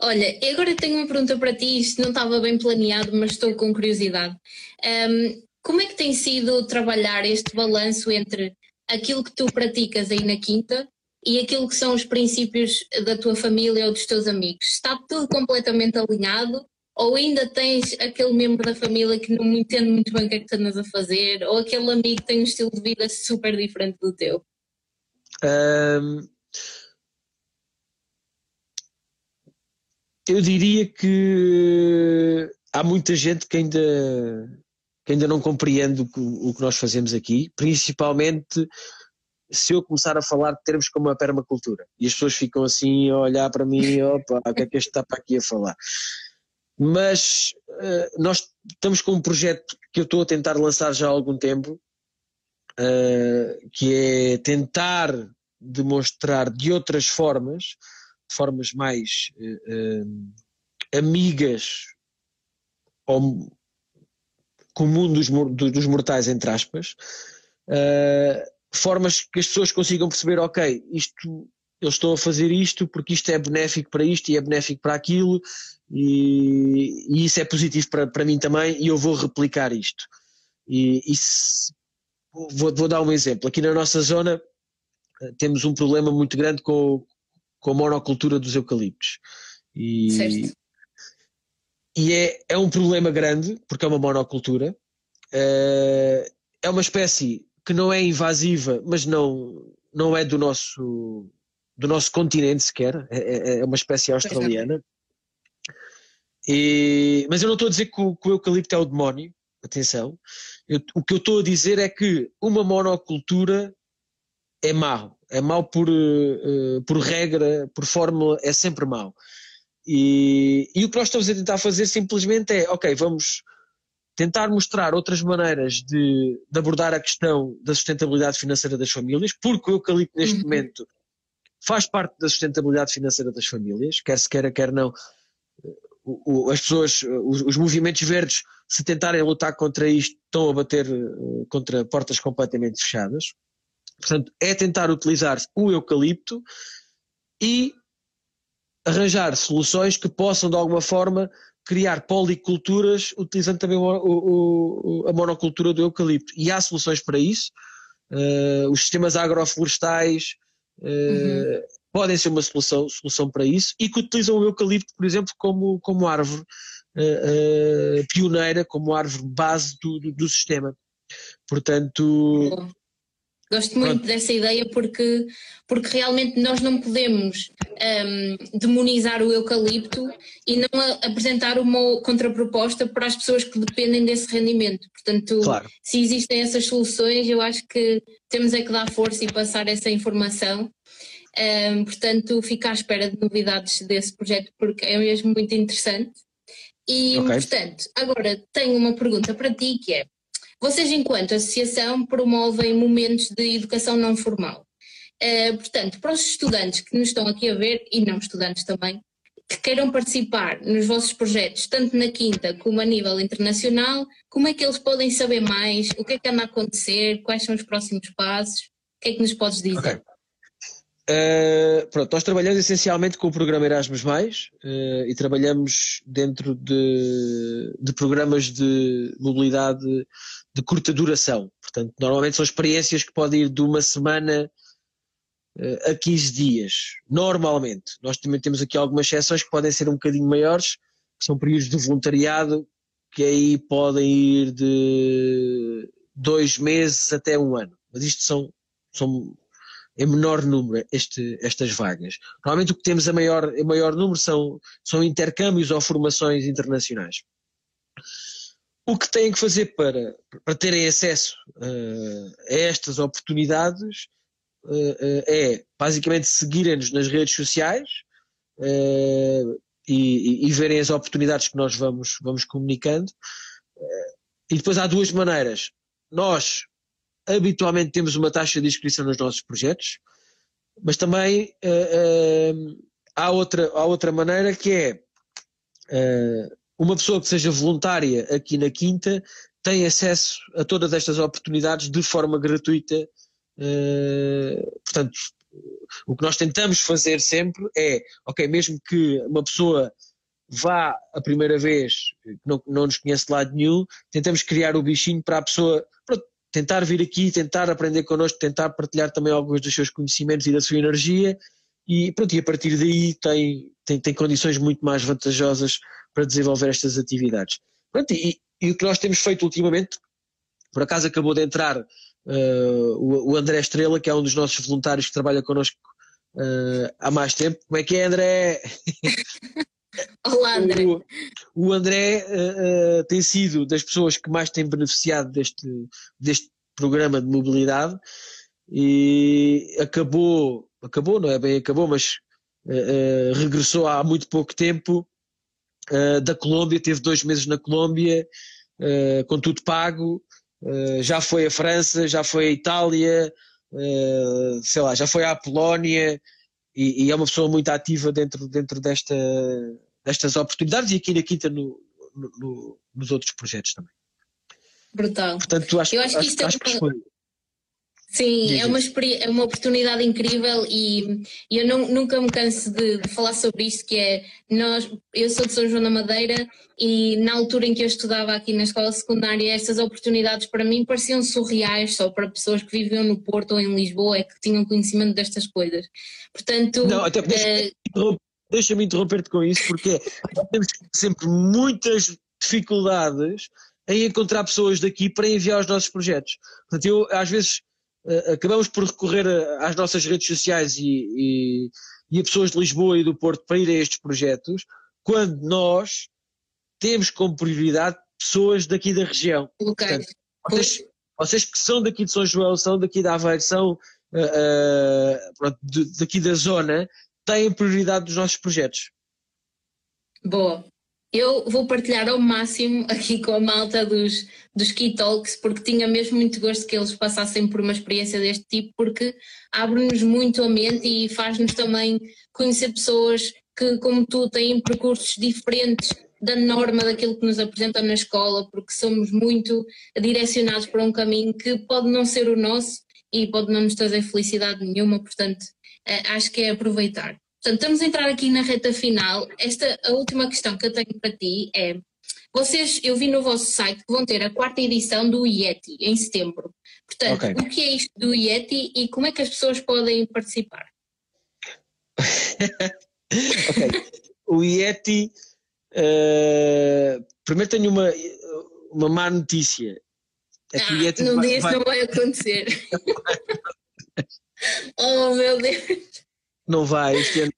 Olha, agora tenho uma pergunta para ti, isto não estava bem planeado, mas estou com curiosidade. Um, como é que tem sido trabalhar este balanço entre aquilo que tu praticas aí na Quinta e aquilo que são os princípios da tua família ou dos teus amigos? Está tudo completamente alinhado? Ou ainda tens aquele membro da família que não entende muito bem o que é que andas a fazer? Ou aquele amigo que tem um estilo de vida super diferente do teu? Um, eu diria que há muita gente que ainda, que ainda não compreende o que, o que nós fazemos aqui, principalmente se eu começar a falar de termos como a permacultura. E as pessoas ficam assim a olhar para mim, opa, o que é que este está para aqui a falar? Mas uh, nós estamos com um projeto que eu estou a tentar lançar já há algum tempo, uh, que é tentar demonstrar de outras formas formas mais uh, amigas ao comum dos, dos mortais, entre aspas, formas que as pessoas consigam perceber, ok, isto eles estão a fazer isto porque isto é benéfico para isto e é benéfico para aquilo e, e isso é positivo para, para mim também e eu vou replicar isto. E, e se, vou, vou, dar um exemplo. Aqui na nossa zona temos um problema muito grande com, com a monocultura dos eucaliptos. E, certo. e é, é um problema grande, porque é uma monocultura. Uh, é uma espécie que não é invasiva, mas não, não é do nosso, do nosso continente sequer, é, é, é uma espécie australiana. E, mas eu não estou a dizer que o, que o eucalipto é o demónio, atenção. Eu, o que eu estou a dizer é que uma monocultura é mau. É mau por, uh, por regra, por fórmula, é sempre mau. E, e o que nós estamos a tentar fazer simplesmente é, ok, vamos tentar mostrar outras maneiras de, de, abordar a questão da sustentabilidade financeira das famílias, porque o eucalipto neste uhum. momento faz parte da sustentabilidade financeira das famílias, quer se queira, quer não. As pessoas, os, os, movimentos verdes, se tentarem lutar contra isto, estão a bater uh, contra portas completamente fechadas. Portanto, é tentar utilizar o eucalipto e arranjar soluções que possam, de alguma forma, criar policulturas utilizando também o, o, a monocultura do eucalipto. E há soluções para isso. Uh, os sistemas agroflorestais uh, uhum. podem ser uma solução, solução para isso e que utilizam o eucalipto, por exemplo, como, como árvore uh, pioneira, como árvore base do, do, do sistema. Portanto, Gosto muito Pronto. dessa ideia porque, porque realmente nós não podemos um, demonizar o eucalipto e não a, apresentar uma contraproposta para as pessoas que dependem desse rendimento. Portanto, claro. se existem essas soluções, eu acho que temos é que dar força e passar essa informação. Um, portanto, fico à espera de novidades desse projeto porque é mesmo muito interessante. E, okay. portanto, agora tenho uma pergunta para ti que é vocês, enquanto associação, promovem momentos de educação não formal. Uh, portanto, para os estudantes que nos estão aqui a ver, e não estudantes também, que queiram participar nos vossos projetos, tanto na Quinta como a nível internacional, como é que eles podem saber mais? O que é que anda a acontecer? Quais são os próximos passos? O que é que nos podes dizer? Okay. Uh, pronto, nós trabalhamos essencialmente com o programa Erasmus, uh, e trabalhamos dentro de, de, programas de mobilidade de curta duração. Portanto, normalmente são experiências que podem ir de uma semana uh, a 15 dias. Normalmente. Nós também temos aqui algumas exceções que podem ser um bocadinho maiores, que são períodos de voluntariado, que aí podem ir de dois meses até um ano. Mas isto são, são em menor número este, estas vagas. Normalmente o que temos a maior, a maior número são, são intercâmbios ou formações internacionais. O que têm que fazer para, para terem acesso uh, a estas oportunidades uh, uh, é basicamente seguirem-nos nas redes sociais e, e, verem as oportunidades que nós vamos, vamos comunicando. e depois há duas maneiras. Nós habitualmente temos uma taxa de inscrição nos nossos projetos, mas também há, outra, há outra maneira que é uma pessoa que seja voluntária aqui na Quinta tem acesso a todas estas oportunidades de forma gratuita. portanto, o que nós tentamos fazer sempre é, ok, mesmo que uma pessoa vá a primeira vez, não, não nos conhece de lado nenhum, tentamos criar o bichinho para a pessoa, tentar vir aqui, tentar aprender connosco, tentar partilhar também alguns dos seus conhecimentos e da sua energia e pronto, e a partir daí tem, tem, tem condições muito mais vantajosas para desenvolver estas atividades. Pronto, e, e o que nós temos feito ultimamente, por acaso acabou de entrar uh, o, o, André Estrela, que é um dos nossos voluntários que trabalha connosco uh, há mais tempo. Como é que é, André? Olá, André. O, o André uh, tem sido das pessoas que mais têm beneficiado deste, deste programa de mobilidade e acabou, acabou, não é bem acabou, mas regressou há muito pouco tempo da Colômbia, teve dois meses na Colômbia, com tudo pago, já foi à França, já foi à Itália, sei lá, já foi à Polónia, e, e, é uma pessoa muito ativa dentro, dentro desta, destas oportunidades e aqui na Quinta no, no, no, nos outros projetos também. Brutal. Portanto, acho, Eu acho, acho que isto acho, é uma... Sim, é uma, é uma oportunidade incrível e, e eu não, nunca me canso de, de, falar sobre isto, que é nós, eu sou de São João da Madeira e na altura em que eu estudava aqui na escola secundária, estas oportunidades para mim pareciam surreais só para pessoas que viviam no Porto ou em Lisboa é que tinham conhecimento destas coisas. Portanto, não, até deixa-me deixa interromper-te com isso porque temos sempre muitas dificuldades em encontrar pessoas daqui para enviar os nossos projetos. Portanto, eu às vezes acabamos por recorrer às nossas redes sociais e, e, e, a pessoas de Lisboa e do Porto para ir a estes projetos, quando nós temos como prioridade pessoas daqui da região. Okay. Portanto, vocês, vocês, que são daqui de São João, são daqui da Aveiro, são uh, pronto, daqui da zona, têm prioridade dos nossos projetos. Boa. Eu vou partilhar ao máximo aqui com a malta dos, dos Key Talks, porque tinha mesmo muito gosto que eles passassem por uma experiência deste tipo, porque abre-nos muito a mente e faz-nos também conhecer pessoas que, como tu, têm percursos diferentes da norma daquilo que nos apresentam na escola, porque somos muito direcionados para um caminho que pode não ser o nosso e pode não nos trazer felicidade nenhuma, portanto, eh, acho que é aproveitar. Portanto, estamos a entrar aqui na reta final. Esta, a última questão que eu tenho para ti é: vocês, eu vi no vosso site que vão ter a quarta edição do IETI em setembro. Portanto, okay. o que é isto do IETI e como é que as pessoas podem participar? ok. O IETI. Uh, primeiro tenho uma, uma má notícia. É que ah, o IETI não vai, vai... não vai acontecer. Oh meu Deus! Não vai, este ano.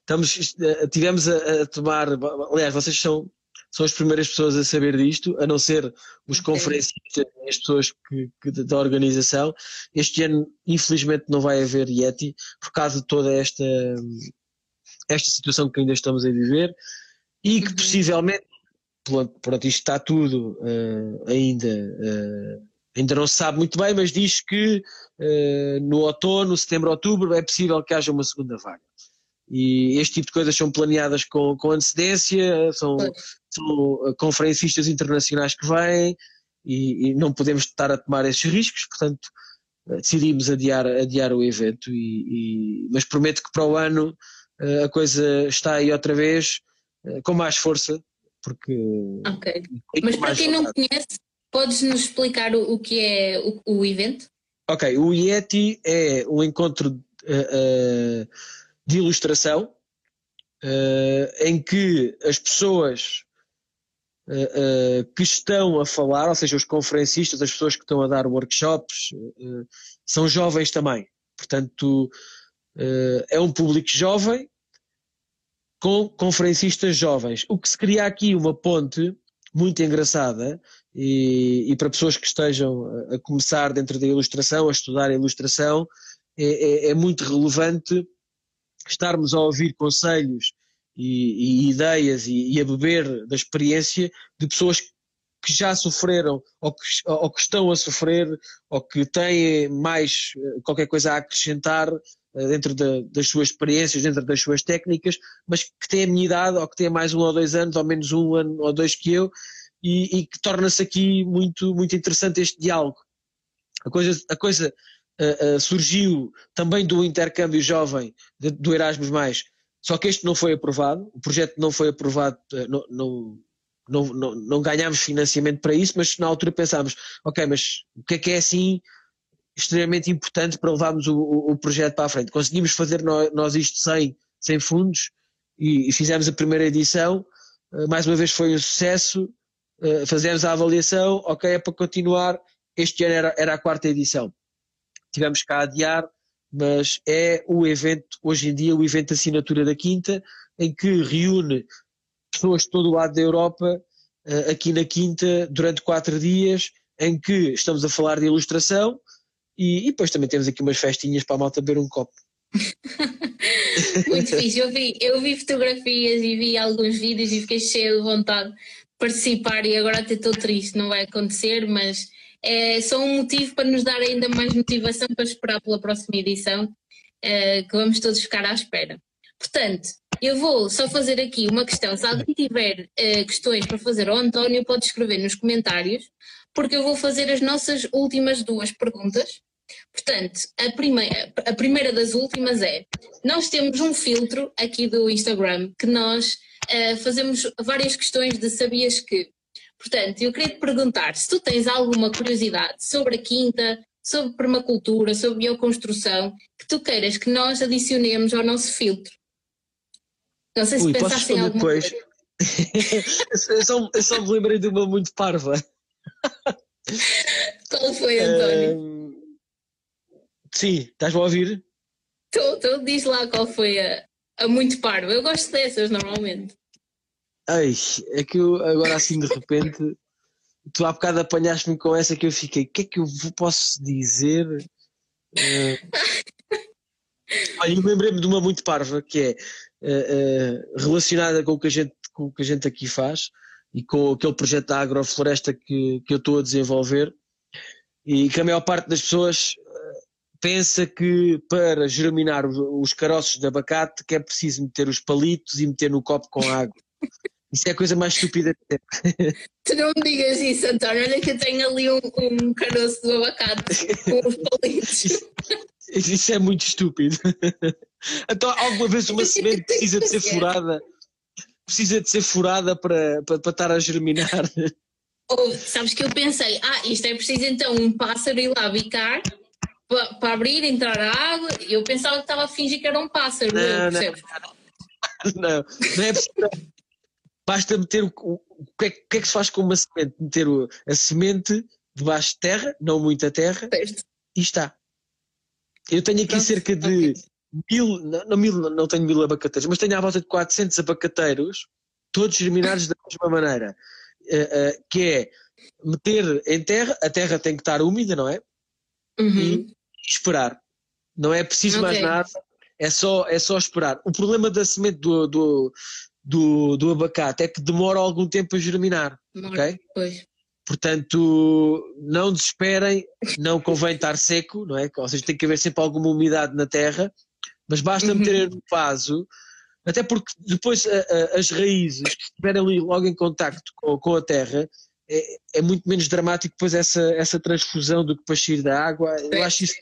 Estamos, eh, tivemos a, a tomar. Aliás, vocês são, são as primeiras pessoas a saber disto, a não ser os conferencistas e as pessoas que, que, da organização. Este ano, infelizmente, não vai haver Yeti por causa de toda esta, esta situação que ainda estamos a viver e que uhum. possivelmente, pronto, isto está tudo uh, ainda. Uh, ainda não se sabe muito bem, mas diz que uh, no outono, setembro, outubro, é possível que haja uma segunda vaga. E este tipo de coisas são planeadas com, com antecedência, são, são conferencistas internacionais que vêm e, e, não podemos estar a tomar esses riscos, portanto decidimos adiar, adiar o evento, e, e, mas prometo que para o ano a coisa está aí outra vez com mais força, porque. Ok. Mas para quem não conhece, podes nos explicar o, o que é o, o, evento? Ok, o IETI é um encontro uh, uh, de ilustração uh, em que as pessoas que estão a falar, ou seja, os conferencistas, as pessoas que estão a dar workshops, são jovens também. Portanto, é um público jovem com conferencistas jovens. O que se cria aqui uma ponte muito engraçada e, e para pessoas que estejam a começar dentro da ilustração, a estudar a ilustração, é, é, é muito relevante estarmos a ouvir conselhos e, e ideias e, e, a beber da experiência de pessoas que já sofreram ou que, ou que estão a sofrer ou que têm mais eh, qualquer coisa a acrescentar eh, dentro da, das suas experiências, dentro das suas técnicas, mas que têm a minha idade, ou que têm mais um ou dois anos, ou menos um ano ou dois que eu, e, e que torna-se aqui muito, muito interessante este diálogo. A coisa, a coisa uh, uh, surgiu também do intercâmbio jovem de, do Erasmus, mais, só que este não foi aprovado, o projeto não foi aprovado, uh, não, não, não, não, não ganhámos financiamento para isso, mas na altura pensámos, ok, mas o que é que é assim extremamente importante para levarmos o, o, o projeto para a frente. Conseguimos fazer nós, nós isto sem, sem fundos e, e, fizemos a primeira edição. Mais uma vez foi um sucesso. Uh, fazemos a avaliação, ok, é para continuar. Este ano era, era a quarta edição. Tivemos cá a adiar, mas é o evento, hoje em dia, o evento assinatura da Quinta, em que reúne pessoas de todo o lado da Europa, uh, aqui na Quinta, durante quatro dias, em que estamos a falar de ilustração, e, e depois também temos aqui umas festinhas para a malta beber um copo. Muito fixe, eu vi, eu vi fotografias e vi alguns vídeos e fiquei cheio de vontade de participar e agora até estou triste, não vai acontecer, mas é só um motivo para nos dar ainda mais motivação para esperar pela próxima edição, é, que vamos todos ficar à espera. Portanto, eu vou só fazer aqui uma questão. Se alguém tiver é, questões para fazer ao António, pode escrever nos comentários, porque eu vou fazer as nossas últimas duas perguntas Portanto, a primeira, a primeira das últimas é: nós temos um filtro aqui do Instagram que nós uh, fazemos várias questões de sabias que. Portanto, eu queria te perguntar se tu tens alguma curiosidade sobre a quinta, sobre permacultura, sobre bioconstrução, que tu queiras que nós adicionemos ao nosso filtro. Não sei se Ui, pensaste em alguma depois. coisa. eu, só, eu só me lembrei de uma muito parva. Qual foi, António? Sim, estás-me a ouvir? Tu, diz lá qual foi a, a muito parvo. Eu gosto dessas normalmente. Ai, é que eu agora assim de repente, tu há bocado apanhaste-me com essa que eu fiquei, o que é que eu posso dizer? Uh... Olha, eu lembrei-me de uma muito parva que é uh, uh, relacionada com o, que a gente, com o que a gente aqui faz e com aquele projeto da agrofloresta que, que eu estou a desenvolver e que a maior parte das pessoas pensa que para germinar os caroços de abacate que é preciso meter os palitos e meter no copo com água. Isso é a coisa mais estúpida que tem. Tu não me digas isso, António. Olha que eu tenho ali um, um caroço de abacate com os palitos. Isso, isso é muito estúpido. Então, alguma vez uma semente precisa de ser furada? Precisa de ser furada para, para, para estar a germinar? Ou, sabes que eu pensei, ah, isto é preciso então um pássaro ir lá bicar para abrir, entrar a água. Eu pensava que estava a fingir que era um pássaro. Não, eu, não, não, não é possível. Basta meter o, o, o, que é, o, que é, que se faz com uma semente? Meter a semente debaixo de terra, não muita terra, certo. e está. Eu tenho aqui Pronto. cerca de okay. mil, não, mil, não tenho mil abacateiros, mas tenho à volta de 400 abacateiros, todos germinados da mesma maneira, uh, uh, que é meter em terra, a terra tem que estar úmida, não é? Uhum. E esperar. Não é preciso okay. mais nada, é só, é só esperar. O problema da semente do, do, do, do abacate é que demora algum tempo a germinar. Demora, ok? Pois. Portanto, não desesperem, não convém estar seco, não é? Ou seja, tem que haver sempre alguma umidade na terra, mas basta uhum. meter no vaso, até porque depois a, a, as raízes que estiverem ali logo em contacto com, com a terra, é, é, muito menos dramático depois essa, essa transfusão do que para sair da água. Eu acho isso,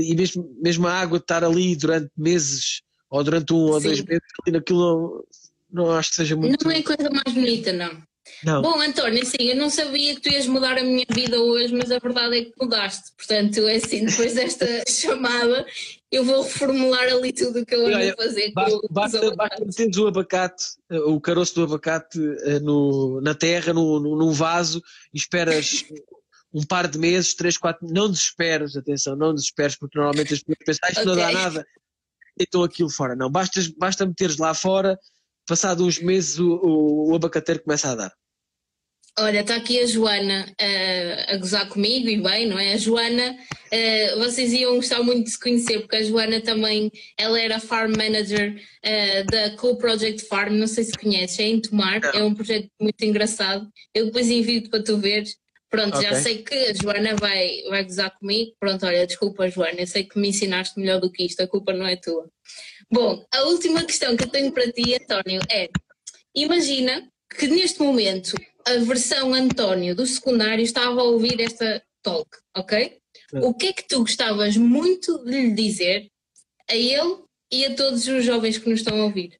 e mesmo, mesmo a água estar ali durante meses, ou durante um Sim. ou dois meses, ali naquilo, não, acho que seja muito. Não é coisa mais bonita, não. Não. Bom, António, sim, eu não sabia que tu ias mudar a minha vida hoje, mas a verdade é que mudaste. Portanto, é assim, depois desta chamada, eu vou reformular ali tudo o que eu ando a fazer. Basta, basta, basta meteres o abacate, o caroço do abacate eh, no, na terra, no, no, num vaso, e esperas um par de meses, três, quatro. Não desesperes, atenção, não desesperes, porque normalmente as pessoas pensam, ah, isto okay. não dá nada, então aquilo fora. Não, basta, basta meteres lá fora, passado uns meses o, o, o abacateiro começa a dar. Olha, está aqui a Joana uh, a gozar comigo e bem, não é? A Joana, uh, vocês iam gostar muito de se conhecer, porque a Joana também, ela era Farm Manager uh, da Co Project Farm, não sei se conheces, é em Tomar, é um projeto muito engraçado. Eu depois envio-te para tu veres. Pronto, okay. já sei que a Joana vai, vai gozar comigo. Pronto, olha, desculpa, Joana, eu sei que me ensinaste melhor do que isto, a culpa não é tua. Bom, a última questão que eu tenho para ti, António, é: imagina que neste momento a versão António do secundário estava a ouvir esta talk, ok? O que é que tu gostavas muito de lhe dizer a ele e a todos os jovens que nos estão a ouvir?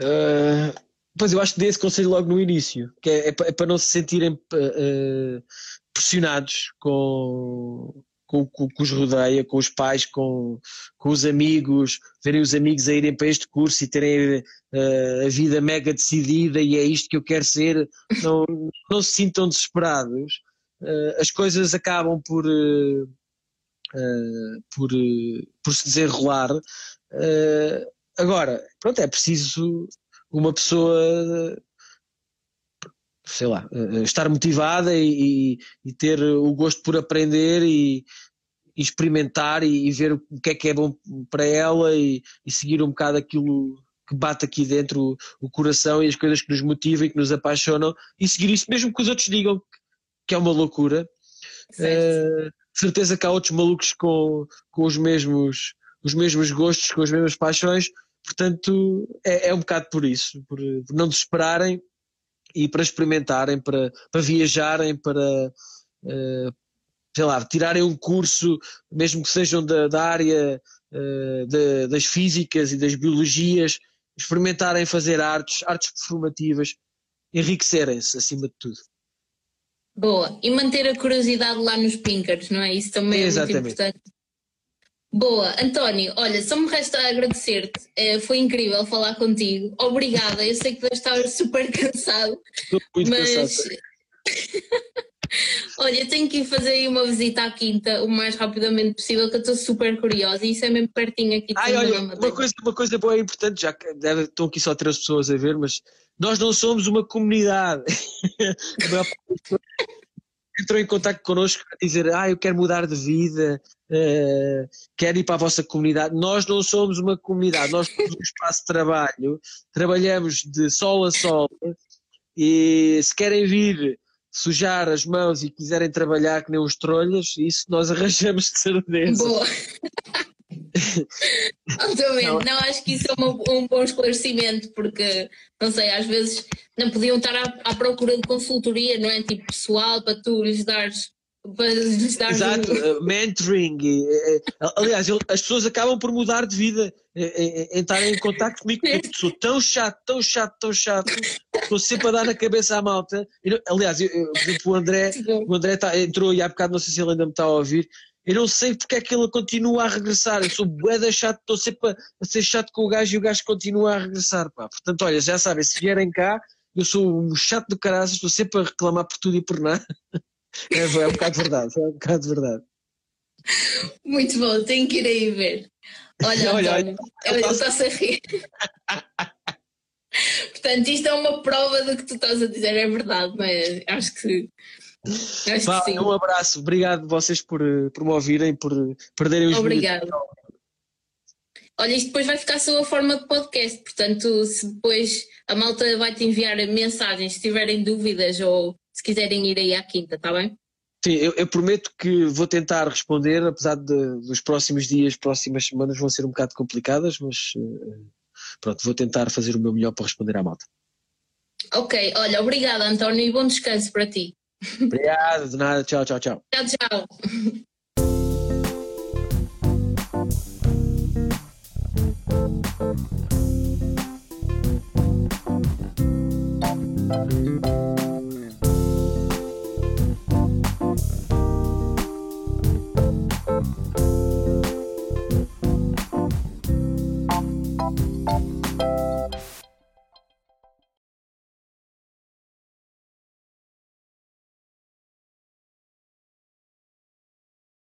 Uh, pois eu acho que dei esse conselho logo no início, que é, é, é para não se sentirem uh, pressionados com, com, com, com os rodeia, com os pais, com, com os amigos, verem os amigos a irem para este curso e terem uh, a vida mega decidida e é isto que eu quero ser, não, não se sintam desesperados. Uh, as coisas acabam por, uh, por, por se desenrolar. agora, pronto, é preciso uma pessoa sei lá, estar motivada e, e, ter o gosto por aprender e, e experimentar e, e, ver o que é que é bom para ela e, seguir um bocado aquilo que bate aqui dentro o, o, coração e as coisas que nos motivam e que nos apaixonam e seguir isso mesmo que os outros digam que é uma loucura. Uh, certeza que há outros malucos com, com os mesmos os mesmos gostos, com as mesmas paixões, portanto é, é um bocado por isso, por, por não desesperarem e para experimentarem, para, para viajarem, para, uh, sei lá, tirarem um curso, mesmo que sejam da, da área uh, de, das físicas e das biologias, experimentarem fazer artes, artes performativas, enriquecerem-se acima de tudo. Boa, e manter a curiosidade lá nos pinkers, não é? Isso também é, é muito importante. Boa, António, olha, só me resta agradecer-te, é, foi incrível falar contigo, obrigada, eu sei que deves estar super cansado, Estou muito mas... cansado. olha, eu tenho que ir fazer aí uma visita à quinta o mais rapidamente possível, que eu estou super curiosa e isso é mesmo pertinho aqui. Ai, olha, uma coisa, uma coisa boa e importante, já que deve, estão aqui só três pessoas a ver, mas nós não somos uma comunidade. entrou em contato connosco a dizer ah, eu quero mudar de vida, uh, quero ir para a vossa comunidade. Nós não somos uma comunidade, nós somos um espaço de trabalho, trabalhamos de sol a sol e se querem vir sujar as mãos e quiserem trabalhar que nem uns trolhas, isso nós arranjamos de certeza. Boa! Obviamente, não. não, acho que isso é um, um, bom esclarecimento, porque, não sei, às vezes não podiam estar à, à, procura de consultoria, não é? Tipo, pessoal, para tu lhes dares. Para lhes dares Exato, um... uh, mentoring. aliás, as pessoas acabam por mudar de vida em estarem em contato comigo, porque sou tão chato, tão chato, tão chato, estou sempre a dar na cabeça à malta. Aliás, eu, por exemplo, o André, o André tá, entrou e há bocado, não sei se ele ainda me está a ouvir, eu não sei porque é que ele continua a regressar. Eu sou bué chato, estou sempre a, a, ser chato com o gajo e o gajo continua a regressar. Pá. Portanto, olha, já sabem, se vierem cá, eu sou um chato do caralho, estou sempre a reclamar por tudo e por nada. É, é um bocado verdade, é um bocado verdade. Muito bom, tenho que ir aí ver. Olha, olha António, olha, eu estou a rir. Portanto, isto é uma prova do que tu estás a dizer, é verdade, não é? Acho que. Acho Vá, que sim. Um abraço, obrigado vocês por, por me ouvirem, por perderem os Obrigado. Olha, isto depois vai ficar sob a forma de podcast, portanto, se depois a malta vai te enviar mensagens, se tiverem dúvidas ou se quiserem ir aí à quinta, está bem? Sim, eu, eu, prometo que vou tentar responder, apesar de, dos próximos dias, próximas semanas vão ser um bocado complicadas, mas uh, pronto, vou tentar fazer o meu melhor para responder à malta. Ok, olha, obrigada António e bom descanso para ti. Obrigado, de nada, tchau, tchau, tchau. Tchau, tchau.